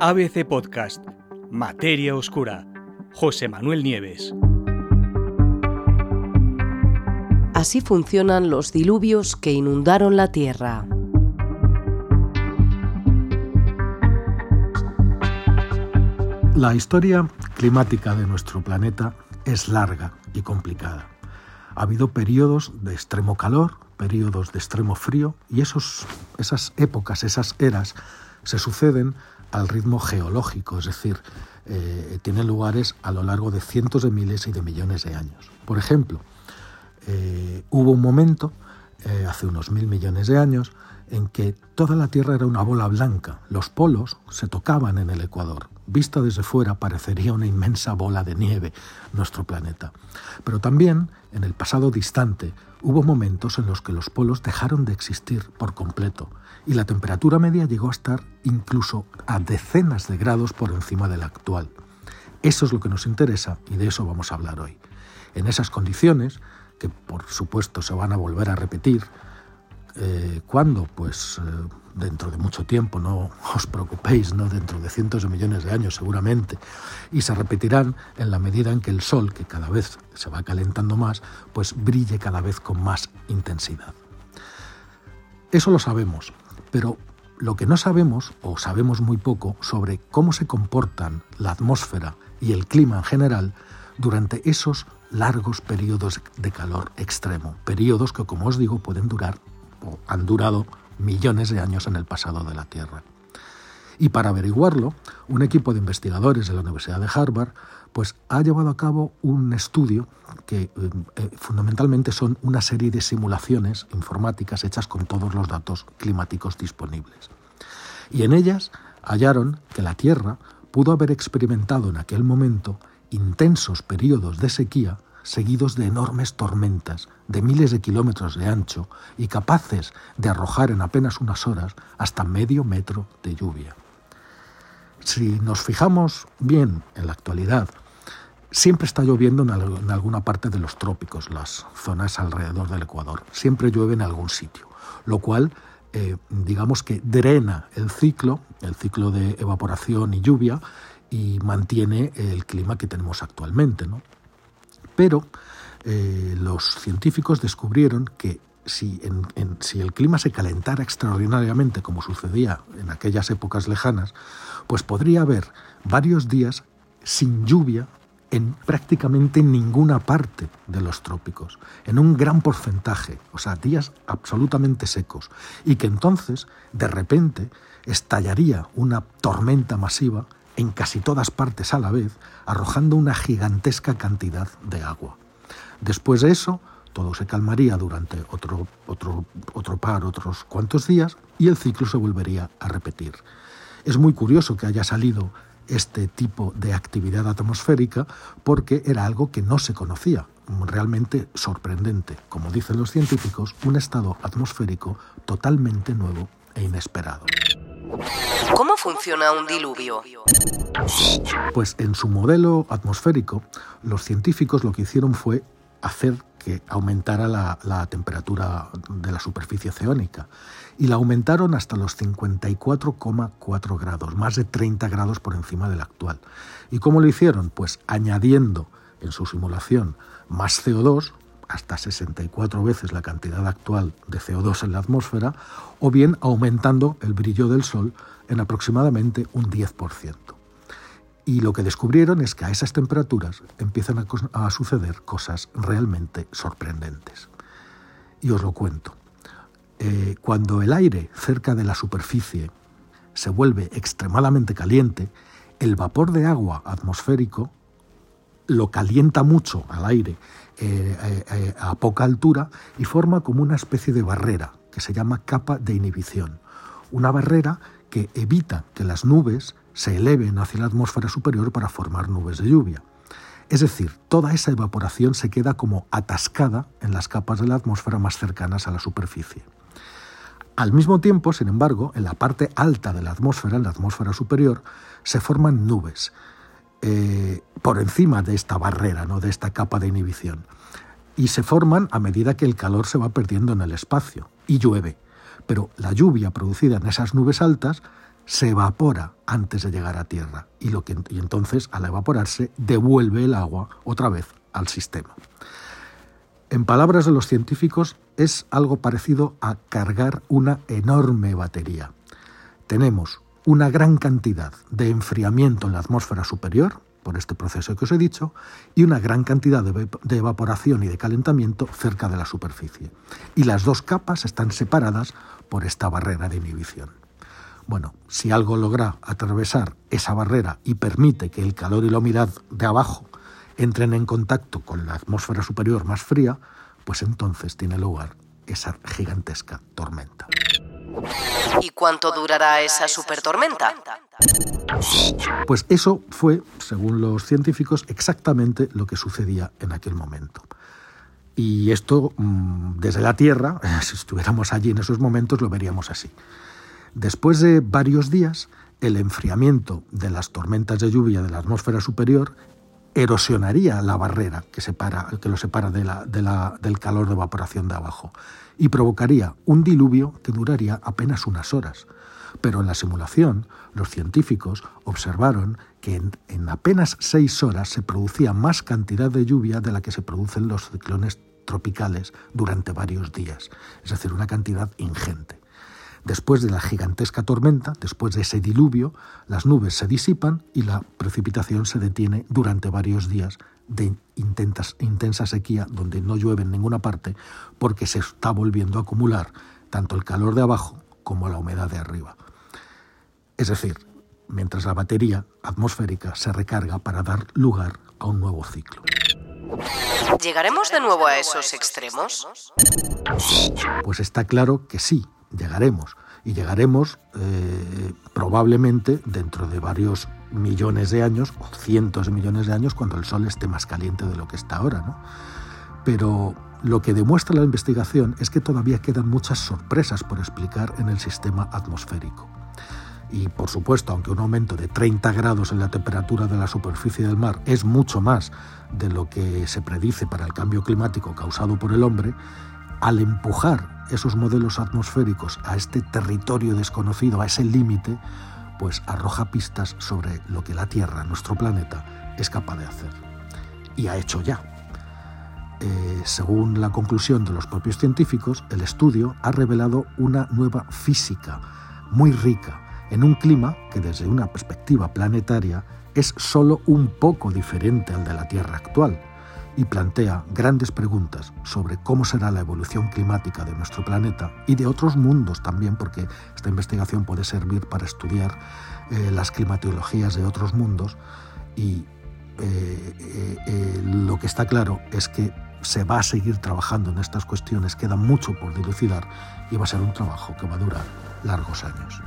ABC Podcast, Materia Oscura, José Manuel Nieves. Así funcionan los diluvios que inundaron la Tierra. La historia climática de nuestro planeta es larga y complicada. Ha habido periodos de extremo calor, periodos de extremo frío y esos, esas épocas, esas eras se suceden al ritmo geológico, es decir, eh, tienen lugares a lo largo de cientos de miles y de millones de años. Por ejemplo, eh, hubo un momento, eh, hace unos mil millones de años, en que toda la Tierra era una bola blanca, los polos se tocaban en el Ecuador. Vista desde fuera parecería una inmensa bola de nieve nuestro planeta. Pero también, en el pasado distante, hubo momentos en los que los polos dejaron de existir por completo y la temperatura media llegó a estar incluso a decenas de grados por encima de la actual. Eso es lo que nos interesa y de eso vamos a hablar hoy. En esas condiciones, que por supuesto se van a volver a repetir, eh, ¿Cuándo? Pues eh, dentro de mucho tiempo, no os preocupéis, ¿no? dentro de cientos de millones de años seguramente, y se repetirán en la medida en que el Sol, que cada vez se va calentando más, pues brille cada vez con más intensidad. Eso lo sabemos, pero lo que no sabemos, o sabemos muy poco, sobre cómo se comportan la atmósfera y el clima en general durante esos largos periodos de calor extremo, periodos que, como os digo, pueden durar o han durado millones de años en el pasado de la Tierra. Y para averiguarlo, un equipo de investigadores de la Universidad de Harvard pues, ha llevado a cabo un estudio que eh, eh, fundamentalmente son una serie de simulaciones informáticas hechas con todos los datos climáticos disponibles. Y en ellas hallaron que la Tierra pudo haber experimentado en aquel momento intensos periodos de sequía seguidos de enormes tormentas de miles de kilómetros de ancho y capaces de arrojar en apenas unas horas hasta medio metro de lluvia. Si nos fijamos bien en la actualidad, siempre está lloviendo en alguna parte de los trópicos, las zonas alrededor del Ecuador. Siempre llueve en algún sitio, lo cual eh, digamos que drena el ciclo, el ciclo de evaporación y lluvia, y mantiene el clima que tenemos actualmente. ¿no? Pero eh, los científicos descubrieron que si, si, el clima se calentara extraordinariamente, como sucedía en aquellas épocas lejanas, pues podría haber varios días sin lluvia en prácticamente ninguna parte de los trópicos, en un gran porcentaje, o sea, días absolutamente secos, y que entonces, de repente, estallaría una tormenta masiva en casi todas partes a la vez, arrojando una gigantesca cantidad de agua. Después de eso, todo se calmaría durante otro, otro, otro par, otros cuantos días, y el ciclo se volvería a repetir. Es muy curioso que haya salido este tipo de actividad atmosférica porque era algo que no se conocía, realmente sorprendente, como dicen los científicos, un estado atmosférico totalmente nuevo e inesperado. ¿Cómo funciona un diluvio? Pues en su modelo atmosférico, los científicos lo que hicieron fue hacer que aumentara la, temperatura de la superficie oceánica y la aumentaron hasta los 54,4 grados, más de 30 grados por encima del actual. ¿Y cómo lo hicieron? Pues añadiendo en su simulación más CO2, hasta 64 veces la cantidad actual de CO2 en la atmósfera, o bien aumentando el brillo del Sol en aproximadamente un 10%. Y lo que descubrieron es que a esas temperaturas empiezan a, suceder cosas realmente sorprendentes. Y os lo cuento. Eh, cuando el aire cerca de la superficie se vuelve extremadamente caliente, el vapor de agua atmosférico lo calienta mucho al aire eh, eh, eh, a poca altura y forma como una especie de barrera que se llama capa de inhibición. Una barrera que evita que las nubes se eleven hacia la atmósfera superior para formar nubes de lluvia. Es decir, toda esa evaporación se queda como atascada en las capas de la atmósfera más cercanas a la superficie. Al mismo tiempo, sin embargo, en la parte alta de la atmósfera, en la atmósfera superior, se forman nubes eh, por encima de esta barrera, ¿no? de esta capa de inhibición. Y se forman a medida que el calor se va perdiendo en el espacio y llueve. Pero la lluvia producida en esas nubes altas se evapora antes de llegar a tierra y, lo que, y entonces al evaporarse devuelve el agua otra vez al sistema. En palabras de los científicos, es algo parecido a cargar una enorme batería. Tenemos una gran cantidad de enfriamiento en la atmósfera superior, por este proceso que os he dicho, y una gran cantidad de, evaporación y de calentamiento cerca de la superficie. Y las dos capas están separadas por esta barrera de inhibición. Bueno, si algo logra atravesar esa barrera y permite que el calor y la humedad de abajo entren en contacto con la atmósfera superior más fría, pues entonces tiene lugar esa gigantesca tormenta. ¿Y cuánto durará esa supertormenta? Pues eso fue, según los científicos, exactamente lo que sucedía en aquel momento. Y esto, mm, desde la Tierra, si estuviéramos allí en esos momentos, lo veríamos así. Después de varios días, el enfriamiento de las tormentas de lluvia de la atmósfera superior erosionaría la barrera que, separa, que lo separa del calor de evaporación de abajo y provocaría un diluvio que duraría apenas unas horas. Pero en la simulación, los científicos observaron que en, en, apenas seis horas se producía más cantidad de lluvia de la que se producen los ciclones tropicales durante varios días, es decir, una cantidad ingente. Después de la gigantesca tormenta, después de ese diluvio, las nubes se disipan y la precipitación se detiene durante varios días de intensa sequía donde no llueve en ninguna parte porque se está volviendo a acumular tanto el calor de abajo como la humedad de arriba. Es decir, mientras la batería atmosférica se recarga para dar lugar a un nuevo ciclo. ¿Llegaremos de nuevo a esos extremos? Pues está claro que sí, llegaremos. Y llegaremos eh, probablemente dentro de varios millones de años, o cientos de millones de años, cuando el Sol esté más caliente de lo que está ahora. ¿no? Pero lo que demuestra la investigación es que todavía quedan muchas sorpresas por explicar en el sistema atmosférico. Y por supuesto, aunque un aumento de 30 grados en la temperatura de la superficie del mar es mucho más de lo que se predice para el cambio climático causado por el hombre, al empujar esos modelos atmosféricos a este territorio desconocido, a ese límite, pues arroja pistas sobre lo que la Tierra, nuestro planeta, es capaz de hacer. Y ha hecho ya. Eh, según la conclusión de los propios científicos, el estudio ha revelado una nueva física muy rica en un clima que desde una perspectiva planetaria es solo un poco diferente al de la Tierra actual y plantea grandes preguntas sobre cómo será la evolución climática de nuestro planeta y de otros mundos también, porque esta investigación puede servir para estudiar eh, las climatologías de otros mundos y eh, eh, lo que está claro es que se va a seguir trabajando en estas cuestiones, queda mucho por dilucidar y va a ser un trabajo que va a durar largos años.